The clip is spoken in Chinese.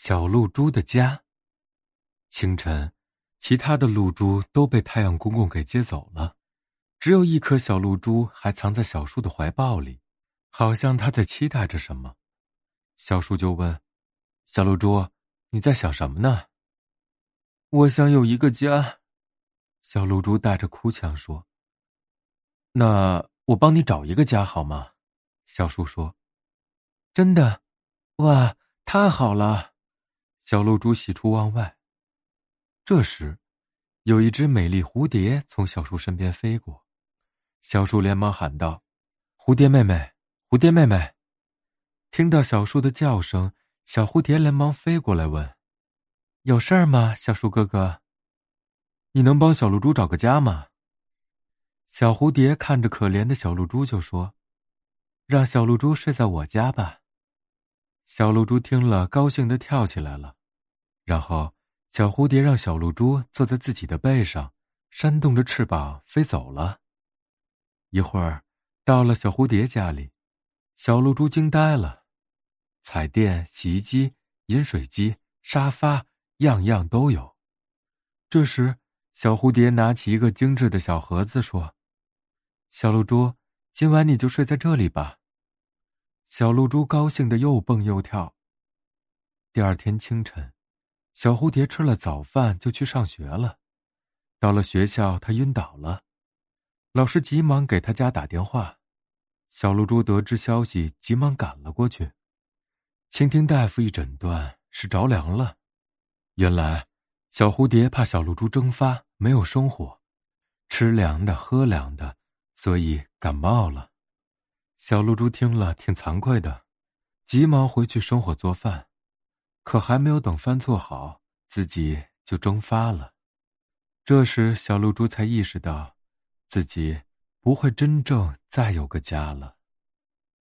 小露珠的家。清晨，其他的露珠都被太阳公公给接走了，只有一颗小露珠还藏在小树的怀抱里，好像它在期待着什么。小树就问：“小露珠，你在想什么呢？”“我想有一个家。”小露珠带着哭腔说。“那我帮你找一个家好吗？”小树说。“真的？哇，太好了！”小露珠喜出望外。这时，有一只美丽蝴蝶从小树身边飞过，小树连忙喊道：“蝴蝶妹妹，蝴蝶妹妹！”听到小树的叫声，小蝴蝶连忙飞过来问：“有事儿吗，小树哥哥？你能帮小露珠找个家吗？”小蝴蝶看着可怜的小露珠就说：“让小露珠睡在我家吧。”小露珠听了，高兴的跳起来了。然后，小蝴蝶让小露珠坐在自己的背上，扇动着翅膀飞走了。一会儿，到了小蝴蝶家里。小露珠惊呆了，彩电、洗衣机、饮水机、沙发，样样都有。这时，小蝴蝶拿起一个精致的小盒子，说：“小露珠，今晚你就睡在这里吧。”小露珠高兴的又蹦又跳。第二天清晨，小蝴蝶吃了早饭就去上学了。到了学校，他晕倒了，老师急忙给他家打电话。小露珠得知消息，急忙赶了过去。倾听大夫一诊断，是着凉了。原来，小蝴蝶怕小露珠蒸发，没有生火，吃凉的，喝凉的，所以感冒了。小露珠听了，挺惭愧的，急忙回去生火做饭。可还没有等饭做好，自己就蒸发了。这时，小露珠才意识到，自己。不会真正再有个家了。